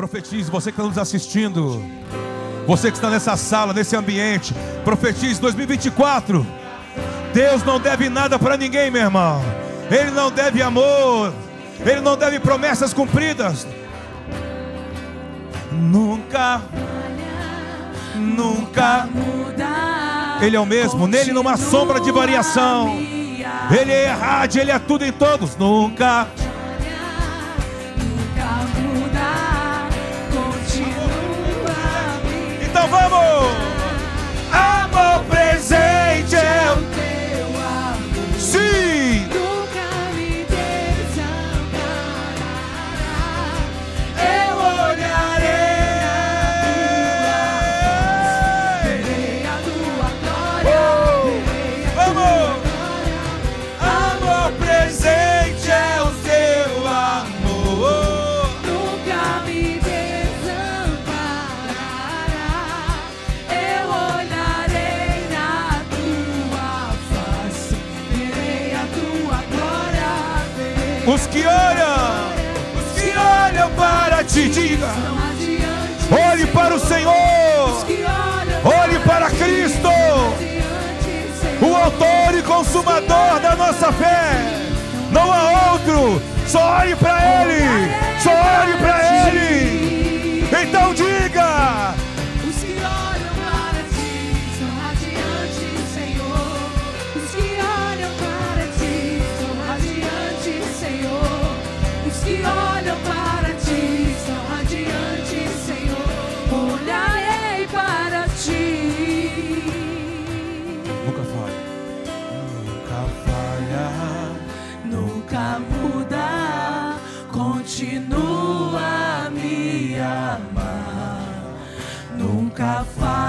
Profetize, você que está nos assistindo, você que está nessa sala, nesse ambiente, profetize 2024. Deus não deve nada para ninguém, meu irmão. Ele não deve amor, ele não deve promessas cumpridas. Nunca, nunca Ele é o mesmo, nele não há sombra de variação. Ele é errado, ele é tudo em todos, nunca. Vamos! Os que olham, os que olham para ti, diga: olhe para o Senhor, olhe para Cristo, o Autor e Consumador da nossa fé. Não há outro, só olhe para Ele, só olhe para Ele.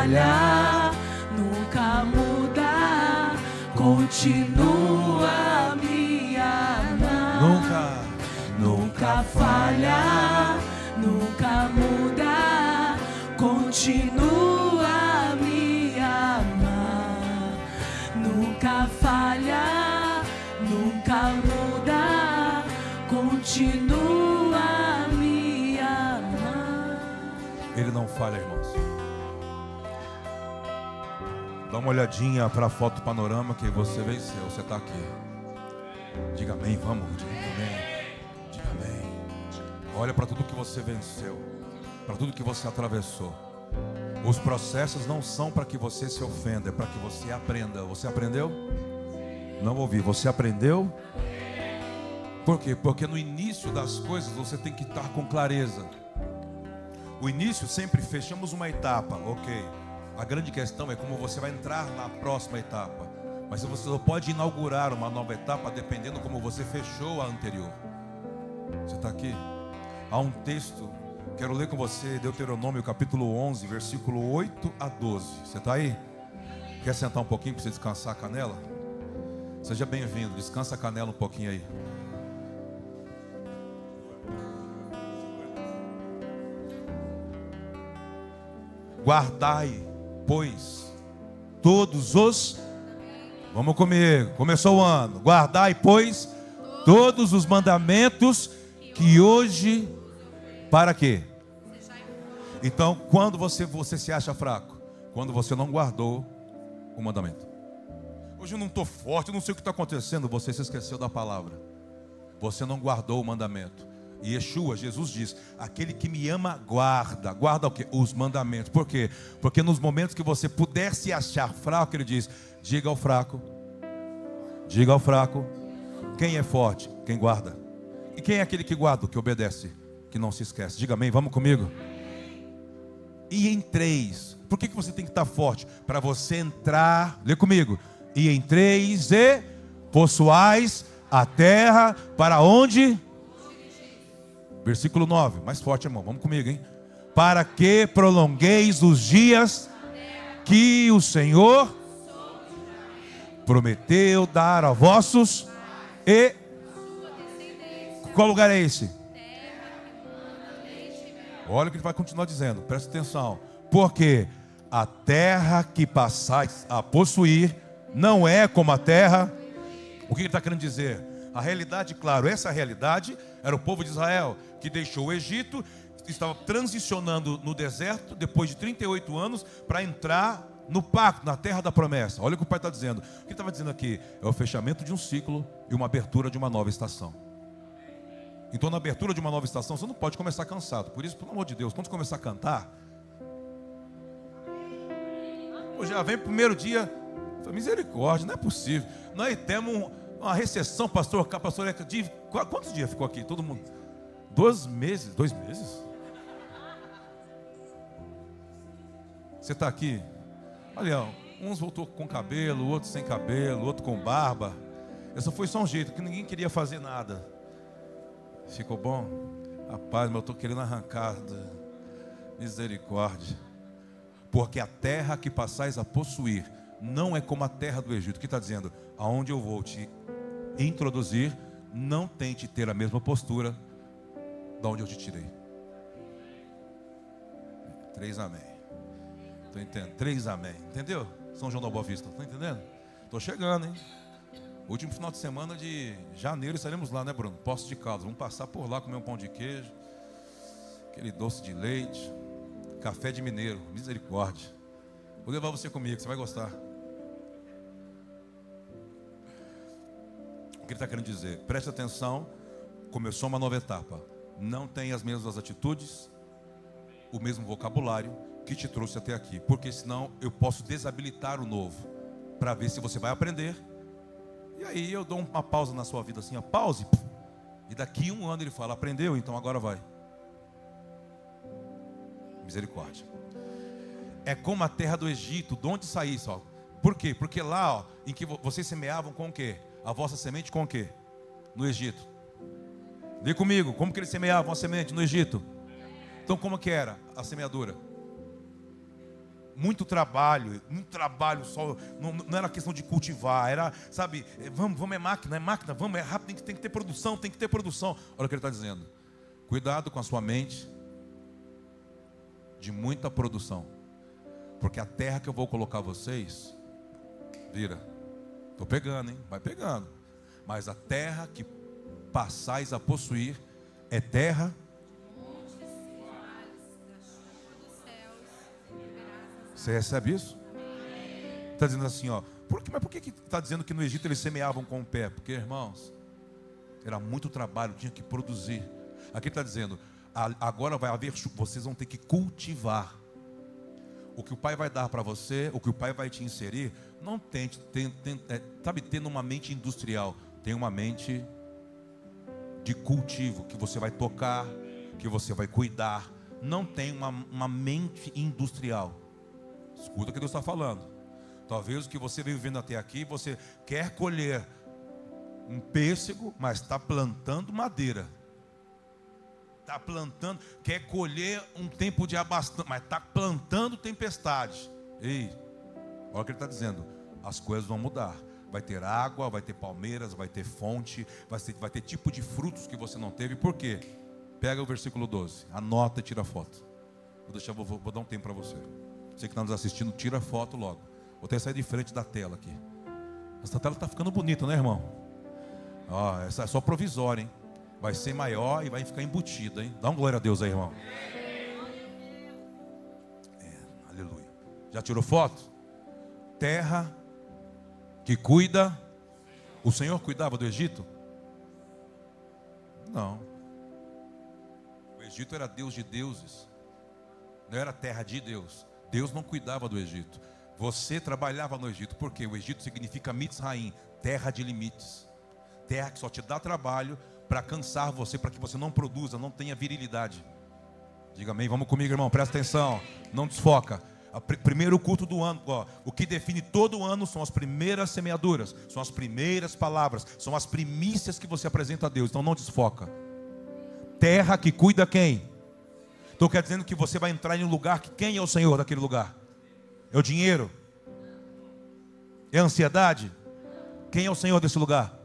Nunca falha, nunca muda, continua me amar. Nunca, Nunca falha, nunca muda, continua me amar. Nunca falha, nunca muda, continua me amar. Ele não falha, irmãos. Dá uma olhadinha para a foto panorama que você venceu. Você está aqui. Diga amém, vamos. Diga amém. Diga amém. Olha para tudo que você venceu, para tudo que você atravessou. Os processos não são para que você se ofenda, é para que você aprenda. Você aprendeu? Não ouvi. Você aprendeu? Por quê? Porque no início das coisas você tem que estar com clareza. O início sempre fechamos uma etapa, ok. A grande questão é como você vai entrar na próxima etapa. Mas você só pode inaugurar uma nova etapa dependendo como você fechou a anterior. Você está aqui? Há um texto, quero ler com você, Deuteronômio capítulo 11, versículo 8 a 12. Você está aí? Quer sentar um pouquinho para você descansar a canela? Seja bem-vindo, descansa a canela um pouquinho aí. Guardai, pois, todos os. Vamos comigo, começou o ano. Guardai, pois, todos os mandamentos que hoje. Para quê? Então, quando você, você se acha fraco? Quando você não guardou o mandamento. Hoje eu não estou forte, eu não sei o que está acontecendo. Você se esqueceu da palavra. Você não guardou o mandamento. E Yeshua, Jesus diz: aquele que me ama, guarda. Guarda o quê? Os mandamentos. Por quê? Porque nos momentos que você puder se achar fraco, ele diz: diga ao fraco, diga ao fraco. Quem é forte? Quem guarda. E quem é aquele que guarda? Que obedece, que não se esquece. Diga amém, vamos comigo. E em três. Por que, que você tem que estar forte? Para você entrar, lê comigo. E em três e possuais a terra para onde? Versículo 9, mais forte, irmão, vamos comigo, hein? Para que prolongueis os dias que o Senhor prometeu dar a vossos e. Qual lugar é esse? Olha o que ele vai continuar dizendo, presta atenção. Porque a terra que passais a possuir não é como a terra. O que ele está querendo dizer? A realidade, claro, essa realidade era o povo de Israel que deixou o Egito, estava transicionando no deserto, depois de 38 anos, para entrar no pacto, na terra da promessa. Olha o que o pai está dizendo. O que estava dizendo aqui? É o fechamento de um ciclo e uma abertura de uma nova estação. Então, na abertura de uma nova estação, você não pode começar cansado. Por isso, pelo amor de Deus, quando você começar a cantar, já vem primeiro dia, misericórdia, não é possível. Nós temos uma recessão, pastor, pastor, de quantos dias ficou aqui? Todo mundo? Dois meses, dois meses? Você está aqui? Olha, uns voltou com cabelo, outros sem cabelo, outro com barba. Essa foi só um jeito, que ninguém queria fazer nada. Ficou bom? Rapaz, mas eu estou querendo arrancar. Misericórdia. Porque a terra que passais a possuir não é como a terra do Egito. O que está dizendo? Aonde eu vou te introduzir, não tente ter a mesma postura da onde eu te tirei. Três amém. Estou entendendo? Três amém. Entendeu? São João da Boa Vista. Estou entendendo? Estou chegando, hein? Último final de semana de janeiro estaremos lá, né, Bruno? Poço de Caldas. Vamos passar por lá, comer um pão de queijo, aquele doce de leite, café de mineiro, misericórdia. Vou levar você comigo, você vai gostar. Ele está querendo dizer? Preste atenção, começou uma nova etapa. Não tem as mesmas atitudes, o mesmo vocabulário que te trouxe até aqui, porque senão eu posso desabilitar o novo para ver se você vai aprender. E aí eu dou uma pausa na sua vida assim, ó, pause. E daqui um ano ele fala, aprendeu, então agora vai. Misericórdia. É como a terra do Egito, de onde saí só. Por quê? Porque lá, ó, em que vocês semeavam com o quê? A vossa semente com o quê? No Egito. Vê comigo, como que eles semeavam a semente no Egito? Então como que era a semeadura? muito trabalho, muito trabalho só, não, não, era questão de cultivar, era, sabe, é, vamos, vamos, é máquina, é máquina, vamos, é rápido, tem que, tem que ter produção, tem que ter produção. Olha o que ele está dizendo. Cuidado com a sua mente de muita produção. Porque a terra que eu vou colocar vocês, vira. Estou pegando, hein? Vai pegando. Mas a terra que passais a possuir é terra Você recebe isso? Está dizendo assim, ó. Por que, mas por que está dizendo que no Egito eles semeavam com o pé? Porque, irmãos, era muito trabalho, tinha que produzir. Aqui está dizendo, agora vai haver, vocês vão ter que cultivar. O que o pai vai dar para você, o que o pai vai te inserir, não tente, é, sabe, tendo uma mente industrial, tem uma mente de cultivo, que você vai tocar, que você vai cuidar. Não tem uma, uma mente industrial. Escuta o que Deus está falando. Talvez o que você veio vivendo até aqui, você quer colher um pêssego, mas está plantando madeira. Está plantando, quer colher um tempo de abastança, mas está plantando tempestade. Ei, olha o que ele está dizendo. As coisas vão mudar. Vai ter água, vai ter palmeiras, vai ter fonte, vai ter, vai ter tipo de frutos que você não teve. Por quê? Pega o versículo 12, anota e tira foto. Vou, deixar, vou, vou dar um tempo para você. Você que está nos assistindo, tira a foto logo. Vou até sair de frente da tela aqui. Essa tela está ficando bonita, né, irmão? Ó, essa é só provisória, hein? Vai ser maior e vai ficar embutida, hein? Dá um glória a Deus aí, irmão. É, aleluia. Já tirou foto? Terra que cuida. O Senhor cuidava do Egito? Não. O Egito era Deus de deuses. Não era terra de Deus. Deus não cuidava do Egito. Você trabalhava no Egito, porque o Egito significa Mitzraim, terra de limites. Terra que só te dá trabalho para cansar você, para que você não produza, não tenha virilidade. Diga amém, vamos comigo, irmão, presta atenção, não desfoca. Pr primeiro culto do ano, ó, o que define todo o ano são as primeiras semeaduras, são as primeiras palavras, são as primícias que você apresenta a Deus, então não desfoca. Terra que cuida quem? Estou quer dizendo que você vai entrar em um lugar que quem é o Senhor daquele lugar? É o dinheiro? É a ansiedade? Quem é o Senhor desse lugar?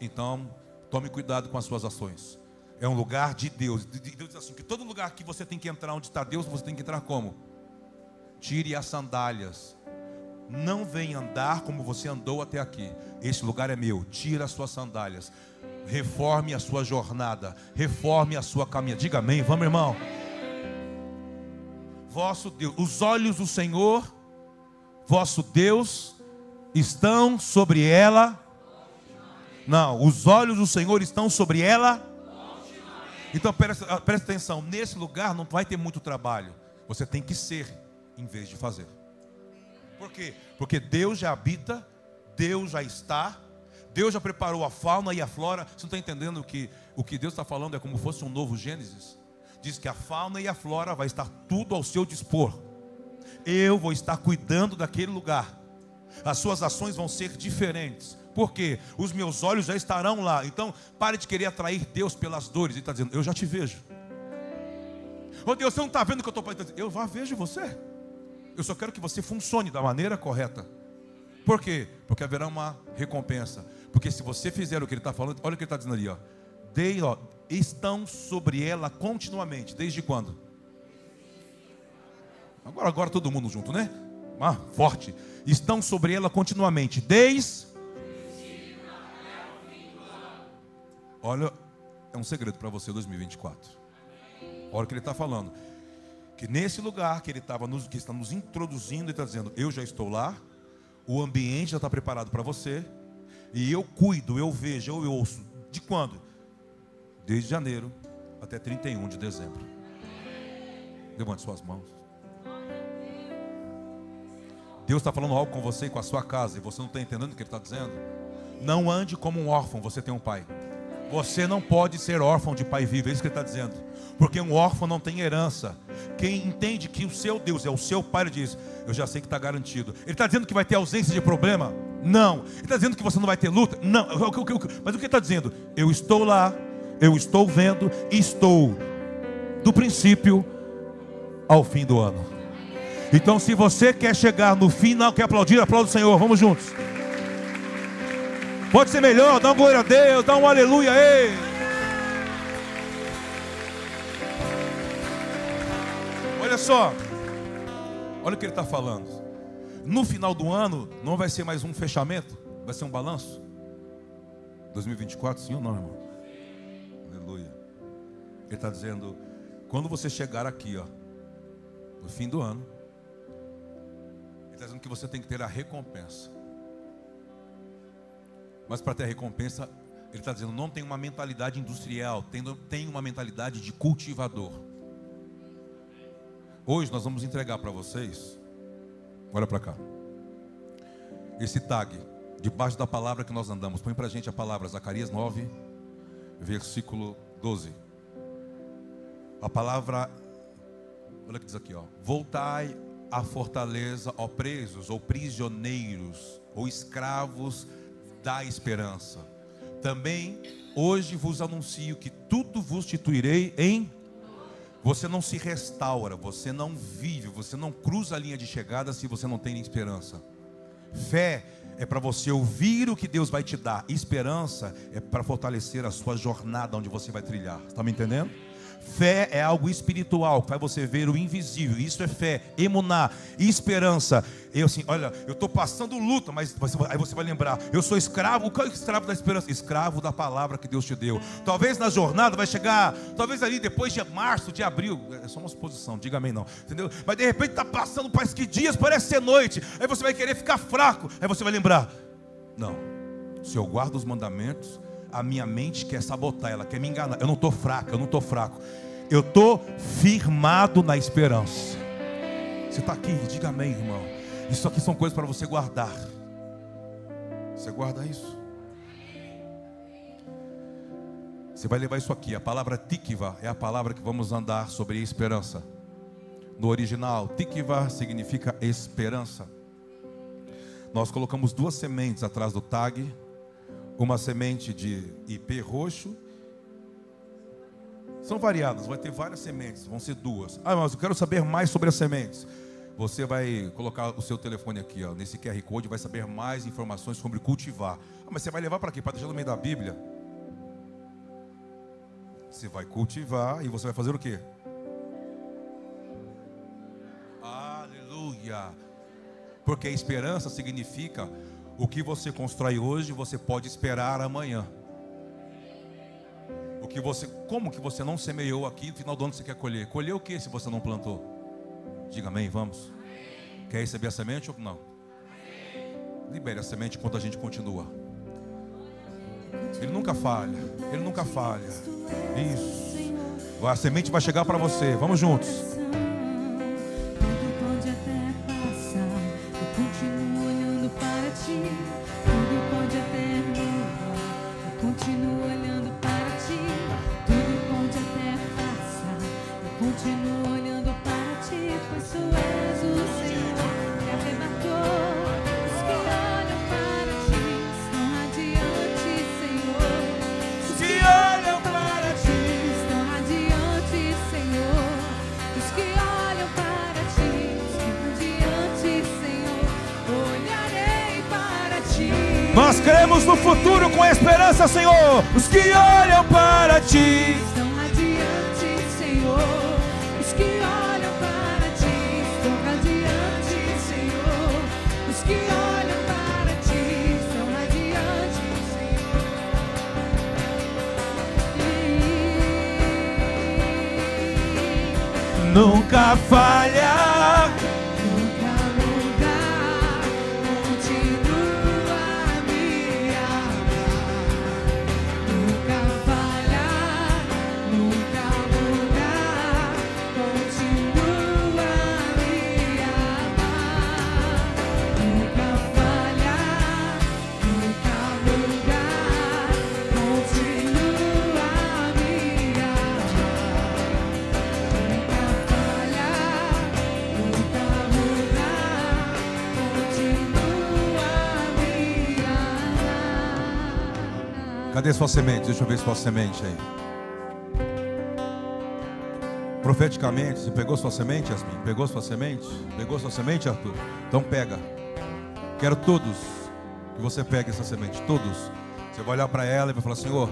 Então, tome cuidado com as suas ações. É um lugar de Deus. Deus diz assim: que todo lugar que você tem que entrar onde está Deus, você tem que entrar como? Tire as sandálias. Não venha andar como você andou até aqui. Esse lugar é meu. Tira as suas sandálias. Reforme a sua jornada. Reforme a sua caminhada. Diga amém. Vamos, irmão. vosso Deus. Os olhos do Senhor, vosso Deus, estão sobre ela. Não, os olhos do Senhor estão sobre ela. Então presta, presta atenção: nesse lugar não vai ter muito trabalho. Você tem que ser em vez de fazer. Por quê? Porque Deus já habita, Deus já está, Deus já preparou a fauna e a flora. Você não está entendendo que o que Deus está falando é como se fosse um novo Gênesis? Diz que a fauna e a flora vai estar tudo ao seu dispor. Eu vou estar cuidando daquele lugar. As suas ações vão ser diferentes. Por quê? Os meus olhos já estarão lá. Então, pare de querer atrair Deus pelas dores. Ele está dizendo, eu já te vejo. Ô Deus, você não está vendo o que eu estou fazendo? Eu já vejo você. Eu só quero que você funcione da maneira correta. Por quê? Porque haverá uma recompensa. Porque se você fizer o que ele está falando, olha o que ele está dizendo ali, ó. Dei, ó, estão sobre ela continuamente. Desde quando? Agora, agora todo mundo junto, né? Ah, forte. Estão sobre ela continuamente. Desde. Olha, é um segredo para você 2024. Olha o que ele está falando. Que nesse lugar que ele estava nos, que está nos introduzindo, ele está dizendo: Eu já estou lá, o ambiente já está preparado para você, e eu cuido, eu vejo, eu ouço. De quando? Desde janeiro até 31 de dezembro. Levante suas mãos. Deus está falando algo com você e com a sua casa, e você não está entendendo o que Ele está dizendo. Não ande como um órfão, você tem um pai. Você não pode ser órfão de pai vivo, é isso que Ele está dizendo. Porque um órfão não tem herança. Quem entende que o seu Deus é o seu pai, ele diz: Eu já sei que está garantido. Ele está dizendo que vai ter ausência de problema? Não. Ele está dizendo que você não vai ter luta? Não. Mas o que ele está dizendo? Eu estou lá, eu estou vendo, estou do princípio ao fim do ano. Então, se você quer chegar no final, quer aplaudir, aplauda o Senhor. Vamos juntos. Pode ser melhor, dá uma glória a Deus, dá um aleluia aí. Olha só, olha o que ele está falando. No final do ano, não vai ser mais um fechamento, vai ser um balanço. 2024, sim ou não, irmão? Aleluia. Ele está dizendo: quando você chegar aqui, ó, no fim do ano, ele está dizendo que você tem que ter a recompensa. Mas para ter a recompensa, ele está dizendo: não tem uma mentalidade industrial, tem, tem uma mentalidade de cultivador. Hoje nós vamos entregar para vocês, olha para cá, esse tag, debaixo da palavra que nós andamos. Põe para a gente a palavra, Zacarias 9, versículo 12. A palavra, olha o que diz aqui, ó. Voltai à fortaleza, ó presos, ou prisioneiros, ou escravos da esperança. Também hoje vos anuncio que tudo vos instituirei em você não se restaura, você não vive, você não cruza a linha de chegada se você não tem esperança. Fé é para você ouvir o que Deus vai te dar. Esperança é para fortalecer a sua jornada onde você vai trilhar. Está me entendendo? Fé é algo espiritual, que faz você ver o invisível. Isso é fé, emunar, esperança. Eu assim, olha, eu estou passando luta, mas você, aí você vai lembrar, eu sou escravo, é o escravo da esperança? Escravo da palavra que Deus te deu. Talvez na jornada vai chegar, talvez ali depois de março, de abril, é só uma suposição, diga amém não, entendeu? Mas de repente está passando, parece que dias, parece ser noite, aí você vai querer ficar fraco, aí você vai lembrar, não, se eu guardo os mandamentos, a minha mente quer sabotar, ela quer me enganar. Eu não estou fraco, eu não estou fraco. Eu estou firmado na esperança. Você está aqui, diga amém, irmão. Isso aqui são coisas para você guardar. Você guarda isso? Você vai levar isso aqui. A palavra tikva é a palavra que vamos andar sobre esperança. No original, tikva significa esperança. Nós colocamos duas sementes atrás do tag uma semente de IP roxo. São variadas, vai ter várias sementes, vão ser duas. Ah, mas eu quero saber mais sobre as sementes. Você vai colocar o seu telefone aqui, ó, nesse QR Code, vai saber mais informações sobre cultivar. Ah, mas você vai levar para quê? Para deixar no meio da Bíblia? Você vai cultivar e você vai fazer o quê? Aleluia. Porque a esperança significa o que você constrói hoje, você pode esperar amanhã. O que você, como que você não semeou aqui, no final do ano você quer colher? Colher o que se você não plantou? Diga amém, vamos. Quer receber a semente ou não? Libere a semente enquanto a gente continua. Ele nunca falha, ele nunca falha. Isso. A semente vai chegar para você. Vamos juntos. Que olham para ti. Estão radiantes, Senhor. Os que olham para ti estão radiantes, Senhor. Os que olham para ti estão radiantes, Senhor. Nunca falha. Cadê sua semente? Deixa eu ver sua semente aí. Profeticamente, você pegou sua semente, Yasmin? Pegou sua semente? Pegou sua semente, Arthur? Então pega. Quero todos que você pegue essa semente, todos. Você vai olhar para ela e vai falar: Senhor,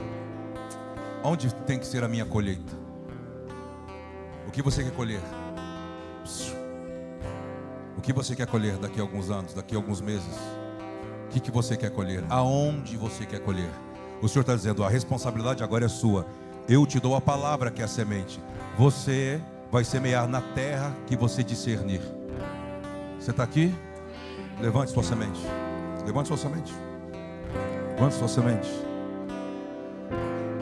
onde tem que ser a minha colheita? O que você quer colher? O que você quer colher daqui a alguns anos, daqui a alguns meses? O que, que você quer colher? Aonde você quer colher? O Senhor está dizendo: a responsabilidade agora é sua. Eu te dou a palavra que é a semente. Você vai semear na terra que você discernir. Você está aqui? Levante sua semente. Levante sua semente. Levante sua semente.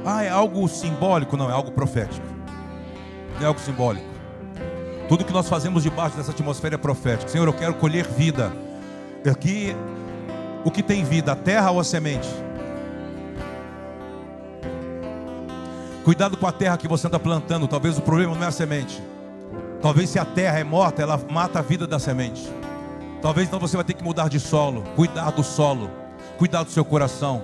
Ah, é algo simbólico? Não, é algo profético. É algo simbólico. Tudo que nós fazemos debaixo dessa atmosfera é profético. Senhor, eu quero colher vida. Aqui, o que tem vida, a terra ou a semente? Cuidado com a terra que você está plantando. Talvez o problema não é a semente. Talvez se a terra é morta, ela mata a vida da semente. Talvez então você vai ter que mudar de solo. Cuidar do solo. Cuidar do seu coração.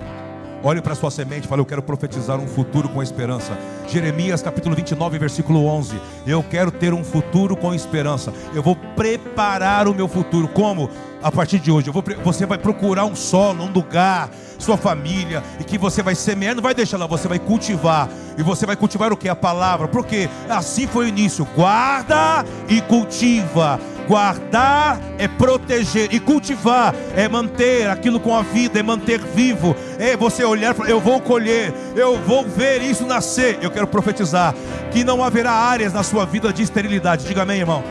Olhe para sua semente e fale: Eu quero profetizar um futuro com esperança. Jeremias capítulo 29, versículo 11. Eu quero ter um futuro com esperança. Eu vou preparar o meu futuro. Como? A partir de hoje. Vou, você vai procurar um solo, um lugar, sua família, e que você vai semear. Não vai deixar lá, você vai cultivar. E você vai cultivar o que? A palavra. Porque assim foi o início. Guarda e cultiva. Guardar é proteger e cultivar é manter aquilo com a vida, é manter vivo, é você olhar eu vou colher, eu vou ver isso nascer. Eu quero profetizar que não haverá áreas na sua vida de esterilidade. Diga amém, irmão.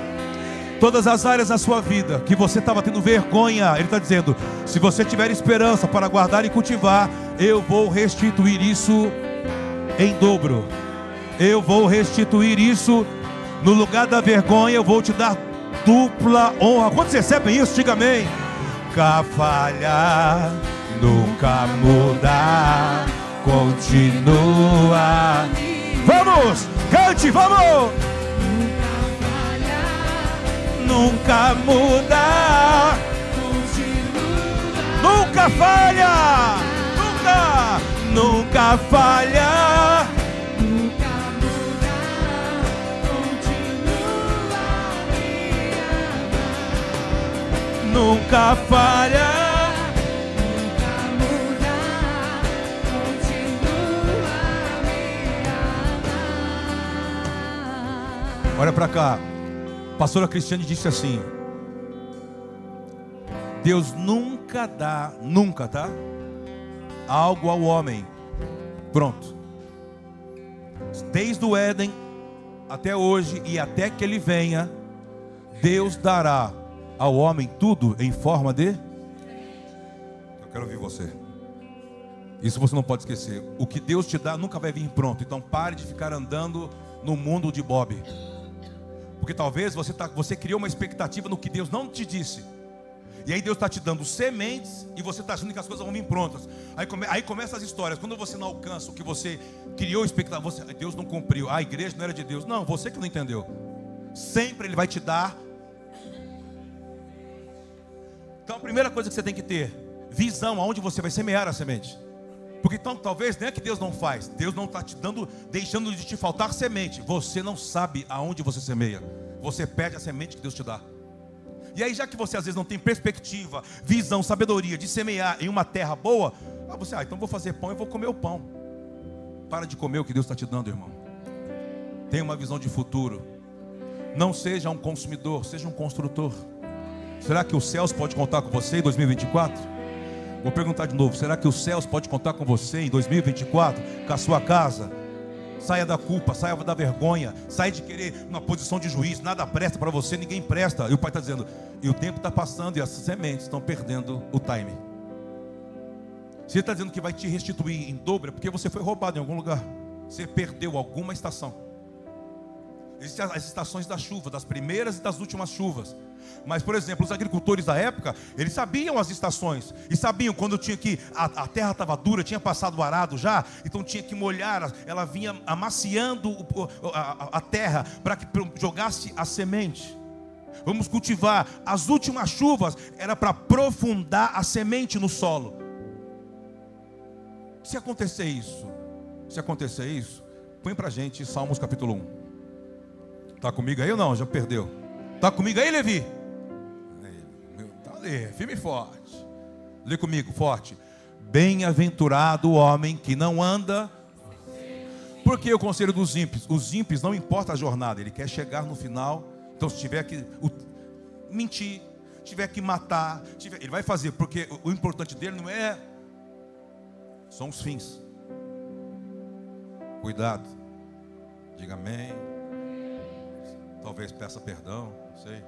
Todas as áreas da sua vida que você estava tendo vergonha, Ele está dizendo: se você tiver esperança para guardar e cultivar, eu vou restituir isso em dobro. Eu vou restituir isso no lugar da vergonha, eu vou te dar dupla honra. Quantos recebem isso? Diga amém. Nunca falhar, nunca mudar, continua. Vamos, cante, vamos. Nunca falhar, Nunca mudar, continua. nunca falha, nunca, nunca falha. Nunca falha. Nunca continua a. Olha para cá. Pastora Cristiane disse assim: Deus nunca dá, nunca, tá? Algo ao homem. Pronto. Desde o Éden até hoje e até que ele venha, Deus dará ao homem tudo em forma de. Eu quero ouvir você. Isso você não pode esquecer. O que Deus te dá nunca vai vir pronto. Então pare de ficar andando no mundo de Bob. Porque talvez você, tá, você criou uma expectativa no que Deus não te disse. E aí Deus está te dando sementes e você está achando que as coisas vão vir prontas. Aí, come, aí começam as histórias. Quando você não alcança o que você criou expectativa, você, Deus não cumpriu. A igreja não era de Deus. Não, você que não entendeu. Sempre Ele vai te dar. Então a primeira coisa que você tem que ter, visão aonde você vai semear a semente. Porque então talvez não é que Deus não faz, Deus não está te dando, deixando de te faltar semente. Você não sabe aonde você semeia. Você perde a semente que Deus te dá. E aí, já que você às vezes não tem perspectiva, visão, sabedoria de semear em uma terra boa, ah, você, ah, então vou fazer pão e vou comer o pão. Para de comer o que Deus está te dando, irmão. Tenha uma visão de futuro. Não seja um consumidor, seja um construtor. Será que os céus pode contar com você em 2024? Vou perguntar de novo: será que os céus pode contar com você em 2024, com a sua casa? Saia da culpa, saia da vergonha, saia de querer uma posição de juiz, nada presta para você, ninguém presta. E o pai está dizendo: e o tempo está passando e as sementes estão perdendo o time. Se ele está dizendo que vai te restituir em dobro, é porque você foi roubado em algum lugar. Você perdeu alguma estação. Existem as estações da chuva, das primeiras e das últimas chuvas. Mas, por exemplo, os agricultores da época, eles sabiam as estações. E sabiam quando tinha que. A, a terra estava dura, tinha passado o arado já, então tinha que molhar. Ela vinha amaciando a, a terra para que jogasse a semente. Vamos cultivar. As últimas chuvas era para aprofundar a semente no solo. Se acontecer isso, se acontecer isso, põe para gente Salmos capítulo 1. Está comigo aí ou não? Já perdeu. Está comigo aí, Levi? Está ali, firme e forte. Lê comigo, forte. Bem-aventurado o homem que não anda. Porque o conselho dos ímpios? Os ímpios não importa a jornada, ele quer chegar no final. Então, se tiver que o, mentir, tiver que matar, tiver, ele vai fazer, porque o, o importante dele não é. São os fins. Cuidado. Diga amém. Talvez peça perdão, não sei.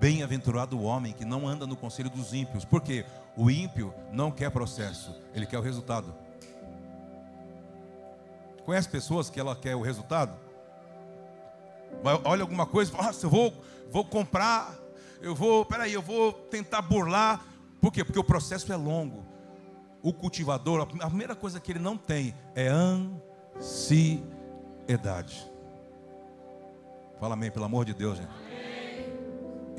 Bem-aventurado o homem que não anda no conselho dos ímpios, porque o ímpio não quer processo, ele quer o resultado. Conhece pessoas que ela quer o resultado? Olha alguma coisa, nossa, eu vou, vou comprar, eu vou, peraí, eu vou tentar burlar. Por quê? Porque o processo é longo. O cultivador, a primeira coisa que ele não tem é ansiedade. Fala amém, pelo amor de Deus, gente.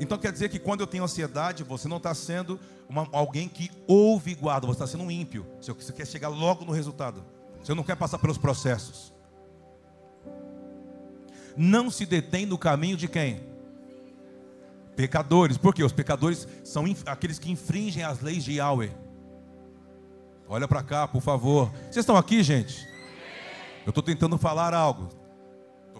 Então quer dizer que quando eu tenho ansiedade, você não está sendo uma, alguém que ouve e guarda, você está sendo um ímpio. Você quer chegar logo no resultado. Você não quer passar pelos processos. Não se detém no caminho de quem? Pecadores. Por quê? Os pecadores são aqueles que infringem as leis de Yahweh. Olha para cá, por favor. Vocês estão aqui, gente? Eu estou tentando falar algo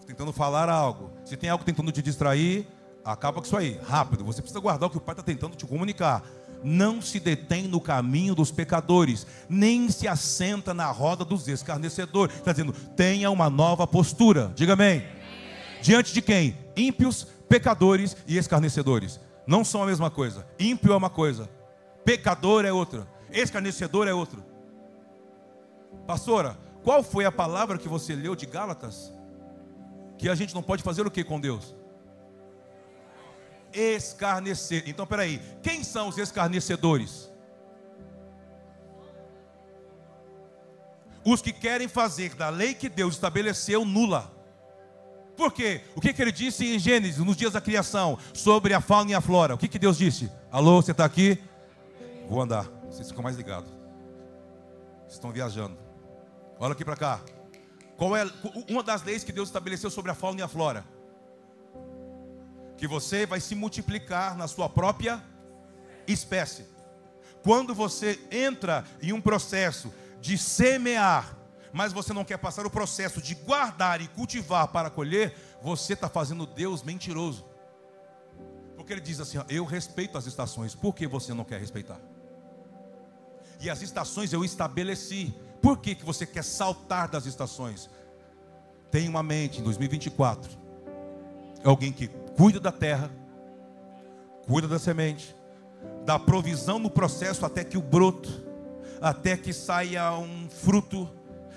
tentando falar algo. Se tem algo tentando te distrair, acaba com isso aí, rápido. Você precisa guardar o que o Pai está tentando te comunicar. Não se detém no caminho dos pecadores, nem se assenta na roda dos escarnecedores. Está dizendo, tenha uma nova postura. Diga amém. Diante de quem? Ímpios, pecadores e escarnecedores. Não são a mesma coisa. Ímpio é uma coisa, pecador é outra, escarnecedor é outra. Pastora, qual foi a palavra que você leu de Gálatas? Que a gente não pode fazer o que com Deus? Escarnecer. Então, peraí, quem são os escarnecedores? Os que querem fazer da lei que Deus estabeleceu nula. Por quê? O que, que ele disse em Gênesis, nos dias da criação, sobre a fauna e a flora? O que, que Deus disse? Alô, você está aqui? Vou andar. Vocês ficam mais ligados. Vocês estão viajando. Olha aqui para cá. Qual é uma das leis que Deus estabeleceu sobre a fauna e a flora? Que você vai se multiplicar na sua própria espécie. Quando você entra em um processo de semear, mas você não quer passar o processo de guardar e cultivar para colher, você está fazendo Deus mentiroso. Porque ele diz assim: ó, Eu respeito as estações, por que você não quer respeitar? E as estações eu estabeleci, por que, que você quer saltar das estações? Tenha uma mente em 2024. É alguém que cuida da terra, cuida da semente, dá provisão no processo até que o broto, até que saia um fruto,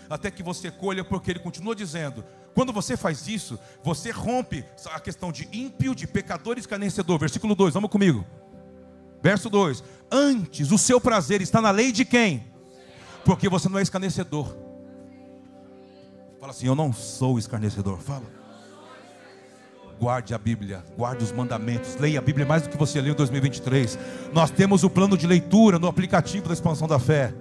até que você colha, porque ele continua dizendo: quando você faz isso, você rompe a questão de ímpio, de pecador escarnecedor. Versículo 2, vamos comigo. Verso 2: Antes o seu prazer está na lei de quem? Porque você não é escarnecedor. Fala assim: Eu não sou escarnecedor. Fala. Guarde a Bíblia, guarde os mandamentos, leia a Bíblia mais do que você leu em 2023. Nós temos o plano de leitura no aplicativo da expansão da fé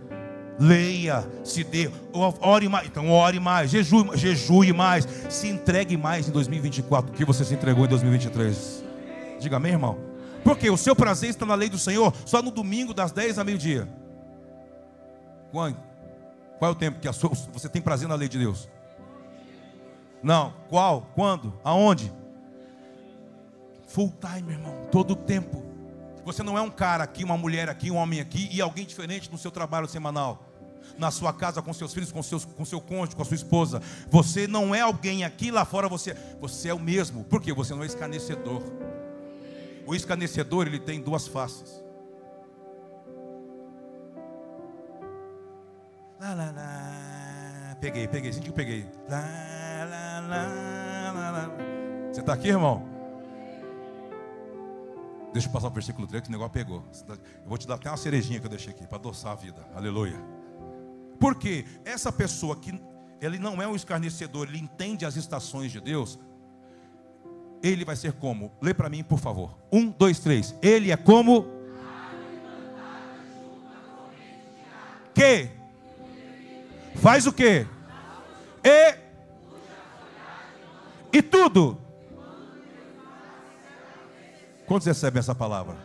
leia, se dê, ore mais, então ore mais, jejue, jejue mais, se entregue mais em 2024 do que você se entregou em 2023. Diga amém, irmão. Porque o seu prazer está na lei do Senhor só no domingo das 10 a meio-dia. Quando? Qual é o tempo que sua, você tem prazer na lei de Deus? Não, qual? Quando? Aonde? Full time, irmão, todo o tempo. Você não é um cara aqui, uma mulher aqui, um homem aqui e alguém diferente no seu trabalho semanal na sua casa com seus filhos, com, seus, com seu cônjuge, com a sua esposa. Você não é alguém aqui, lá fora você, você é o mesmo. Por quê? Você não é escarnecedor. O escarnecedor, ele tem duas faces. Lá, lá, lá. Peguei, peguei, senti que peguei. Lá, lá, lá, lá, lá. Você está aqui, irmão? Deixa eu passar o versículo 3 que o negócio pegou. Eu vou te dar até uma cerejinha que eu deixei aqui para adoçar a vida. Aleluia. Porque essa pessoa que ele não é um escarnecedor, ele entende as estações de Deus, ele vai ser como? Lê para mim, por favor. Um, dois, três. Ele é como? Que? Faz o que? E? E tudo? Quantos recebem essa palavra?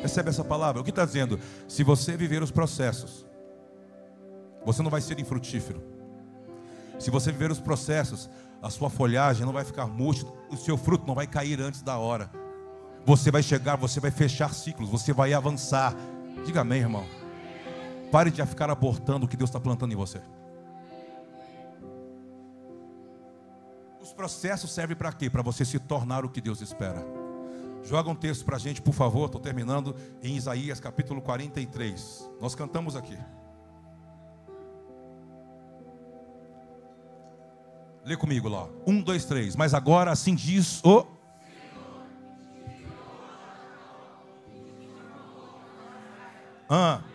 Recebe essa palavra. O que está dizendo? Se você viver os processos, você não vai ser infrutífero. Se você viver os processos, a sua folhagem não vai ficar murcha, o seu fruto não vai cair antes da hora. Você vai chegar, você vai fechar ciclos, você vai avançar. Diga amém, irmão. Pare de ficar abortando o que Deus está plantando em você. Os processos servem para quê? Para você se tornar o que Deus espera. Joga um texto para a gente, por favor. Estou terminando em Isaías capítulo 43. Nós cantamos aqui. Lê comigo lá. Um, dois, três. Mas agora assim diz o. Ah. Ah.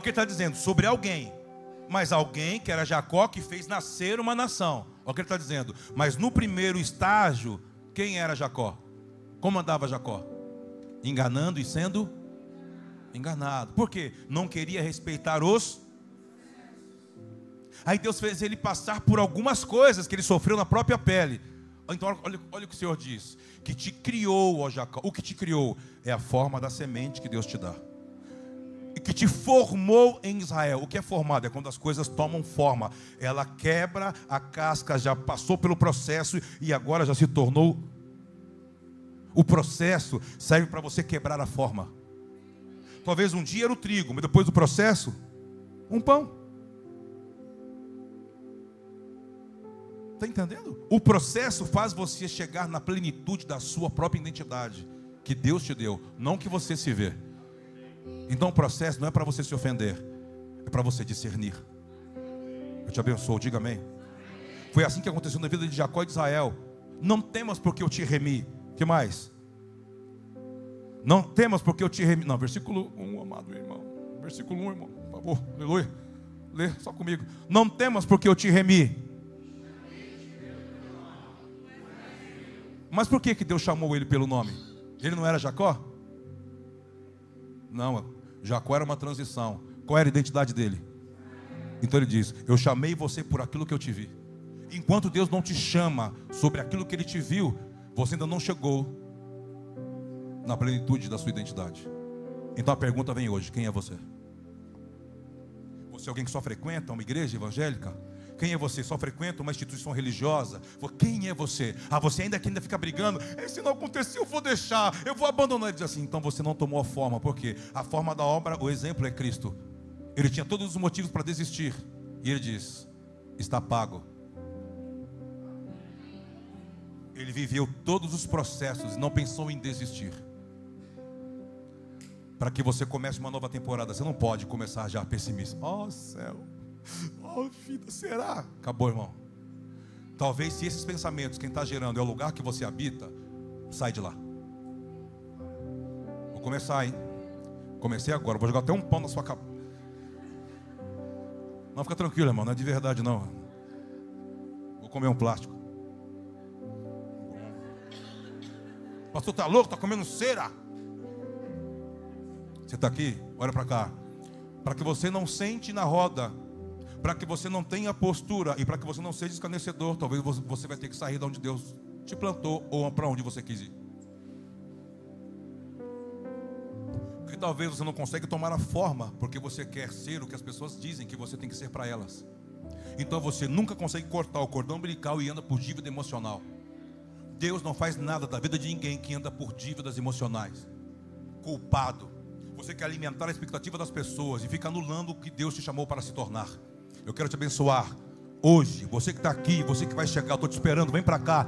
O que ele está dizendo. Sobre alguém. Mas alguém que era Jacó que fez nascer uma nação. Olha o que ele está dizendo. Mas no primeiro estágio, quem era Jacó? Como andava Jacó? Enganando e sendo enganado. Por quê? Não queria respeitar os. Aí Deus fez ele passar por algumas coisas que ele sofreu na própria pele. Então, olha, olha o que o Senhor diz: que te criou, ó Jacó. O que te criou é a forma da semente que Deus te dá. Que te formou em Israel. O que é formado? É quando as coisas tomam forma. Ela quebra a casca, já passou pelo processo e agora já se tornou. O processo serve para você quebrar a forma. Talvez um dia era o trigo, mas depois do processo, um pão. Está entendendo? O processo faz você chegar na plenitude da sua própria identidade, que Deus te deu, não que você se vê. Então o processo não é para você se ofender, é para você discernir. Eu te abençoo, diga amém. Foi assim que aconteceu na vida de Jacó e de Israel. Não temas porque eu te remi. que mais? Não temas porque eu te remi. Não, versículo 1, amado irmão. Versículo 1, irmão. Por favor, aleluia. Lê só comigo. Não temas porque eu te remi. Mas por que, que Deus chamou ele pelo nome? Ele não era Jacó? Não, Jacó era uma transição. Qual era a identidade dele? Então ele diz: Eu chamei você por aquilo que eu te vi. Enquanto Deus não te chama sobre aquilo que ele te viu, você ainda não chegou na plenitude da sua identidade. Então a pergunta vem hoje: quem é você? Você é alguém que só frequenta uma igreja evangélica? Quem é você? Só frequenta uma instituição religiosa? Quem é você? Ah, você ainda que ainda fica brigando. Se não acontecer, eu vou deixar, eu vou abandonar. Ele diz assim: então você não tomou a forma, porque a forma da obra, o exemplo é Cristo. Ele tinha todos os motivos para desistir. E ele diz: está pago. Ele viveu todos os processos e não pensou em desistir. Para que você comece uma nova temporada, você não pode começar já pessimista. Oh céu, oh vida, será? Acabou, irmão. Talvez se esses pensamentos, quem está gerando é o lugar que você habita, sai de lá. Vou começar, hein? Comecei agora, vou jogar até um pão na sua cabeça. Não, fica tranquilo, irmão, não é de verdade não. Vou comer um plástico. Pastor, tá louco? Tá comendo cera? Você está aqui? Olha para cá. Para que você não sente na roda, para que você não tenha postura e para que você não seja escarnecedor, talvez você vai ter que sair de onde Deus te plantou ou para onde você quis ir. Porque talvez você não consiga tomar a forma porque você quer ser o que as pessoas dizem que você tem que ser para elas. Então você nunca consegue cortar o cordão umbilical e anda por dívida emocional. Deus não faz nada da vida de ninguém que anda por dívidas emocionais. Culpado. Você quer alimentar a expectativa das pessoas e fica anulando o que Deus te chamou para se tornar. Eu quero te abençoar hoje. Você que está aqui, você que vai chegar, eu estou te esperando, vem para cá.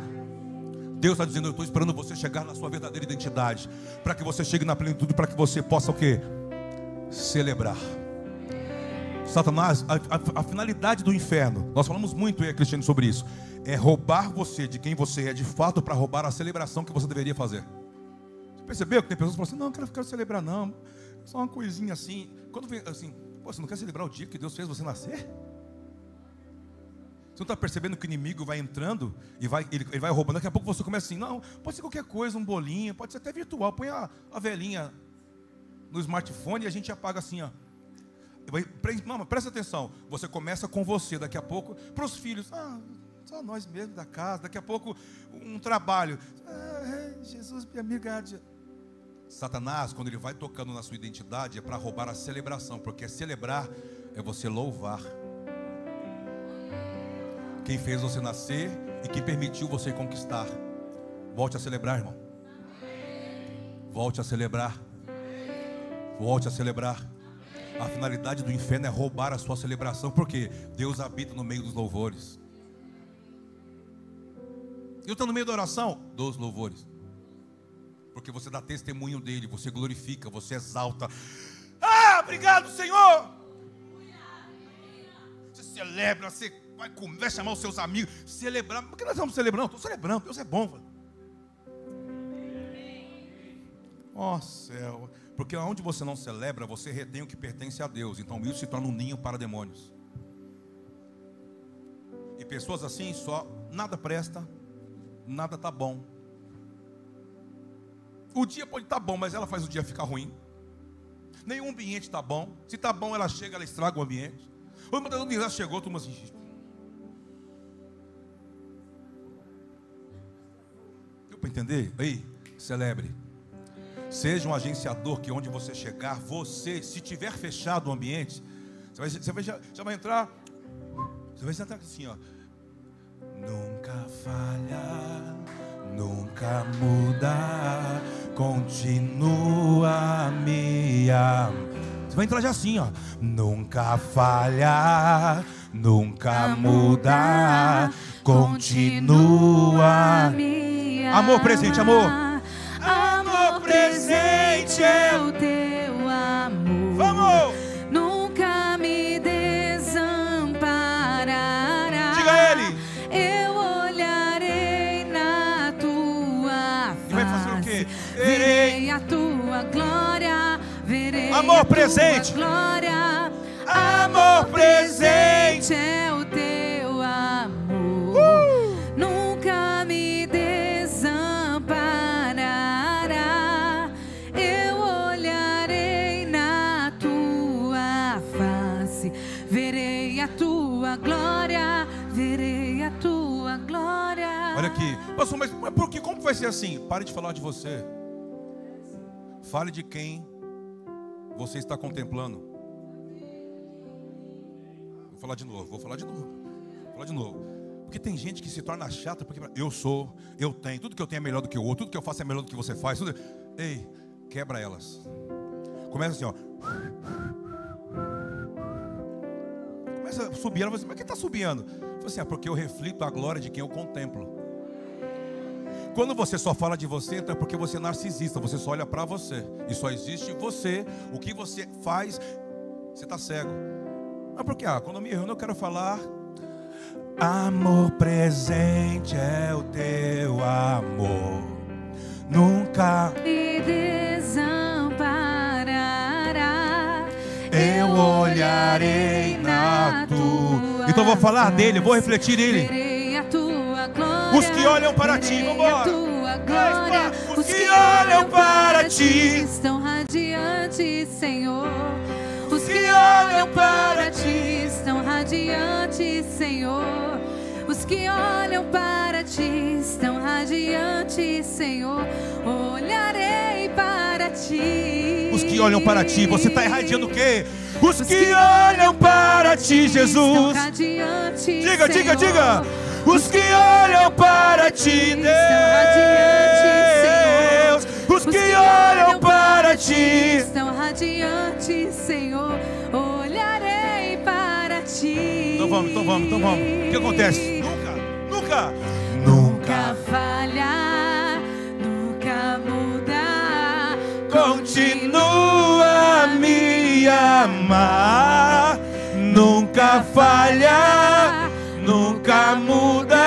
Deus está dizendo, eu estou esperando você chegar na sua verdadeira identidade. Para que você chegue na plenitude, para que você possa o quê? Celebrar. Satanás, a, a, a, finalidade do inferno, nós falamos muito aí, Cristiano, sobre isso é roubar você de quem você é de fato para roubar a celebração que você deveria fazer. Você percebeu que tem pessoas que falam assim: não, não quero, quero celebrar, não. Só uma coisinha assim. Quando vem assim, Pô, você não quer celebrar o dia que Deus fez você nascer? Você não está percebendo que o inimigo vai entrando e vai, ele, ele, vai roubando? Daqui a pouco você começa assim: não, pode ser qualquer coisa, um bolinho, pode ser até virtual. Põe a, a velhinha no smartphone e a gente apaga assim, ó. Mama, presta atenção. Você começa com você, daqui a pouco, para os filhos. Ah, só nós mesmos da casa. Daqui a pouco, um trabalho. Ah, Jesus, minha amiga. Satanás, quando ele vai tocando na sua identidade, é para roubar a celebração, porque celebrar é você louvar. Quem fez você nascer e quem permitiu você conquistar. Volte a celebrar, irmão. Volte a celebrar. Volte a celebrar. A finalidade do inferno é roubar a sua celebração, porque Deus habita no meio dos louvores. Eu estou no meio da oração dos louvores. Porque você dá testemunho dele, você glorifica, você exalta. Ah, obrigado, Senhor! Você celebra, você vai, comer, vai chamar os seus amigos, celebrar. Por que nós estamos celebrando? Estou celebrando, Deus é bom. Ó oh, céu. Porque onde você não celebra, você retém o que pertence a Deus. Então isso se torna um ninho para demônios. E pessoas assim só nada presta, nada tá bom. O dia pode estar tá bom, mas ela faz o dia ficar ruim. Nenhum ambiente está bom. Se está bom, ela chega, ela estraga o ambiente. Uma das vezes chegou, tu assim. Deu para entender? Ei, celebre. Seja um agenciador que onde você chegar, você, se tiver fechado o ambiente, você vai, você vai, já, já vai entrar. Você vai entrar assim, ó. Nunca falha, nunca muda, continua me. Você vai entrar já assim, ó. Nunca falha, nunca muda, continua. me amar. Amor presente, amor. Amor presente é o teu Amor presente. Glória, amor presente é o teu amor. Uh! Nunca me desamparará. Eu olharei na tua face, verei a tua glória, verei a tua glória. Olha aqui, pastor, mas, mas por que? Como vai ser assim? Pare de falar de você. Fale de quem você está contemplando. Vou falar de novo, vou falar de novo. Vou falar de novo. Porque tem gente que se torna chata porque eu sou, eu tenho, tudo que eu tenho é melhor do que o outro, tudo que eu faço é melhor do que você faz. Tudo... Ei, quebra elas. Começa assim, ó. começa a subir. Ela fala assim, mas quem está subindo? Falei assim, é porque eu reflito a glória de quem eu contemplo. Quando você só fala de você, então é porque você é narcisista, você só olha para você. E só existe você. O que você faz, você está cego. Mas por que? Ah, quando eu me reúno, eu quero falar. Amor presente é o teu amor. Nunca me desamparará. eu olharei na tua. Então vou falar dele, vou refletir nele. Os que olham para ti, vambora. glória. Os que olham para ti. estão radiantes, Senhor. Os que olham para ti estão radiantes, Senhor. Os que olham para ti estão radiantes, Senhor. Olharei para ti. Os que olham para ti, você está irradiando o quê? Os que olham para ti, Jesus. Diga, diga, diga. Os que olham para ti, Deus. Os que olham para ti. Estão radiantes, Senhor. Olharei para ti. Então vamos, então vamos, então vamos. O que acontece? Nunca, nunca, Nunca falhar, nunca mudar. Continua a me amar, nunca falhar nunca muda.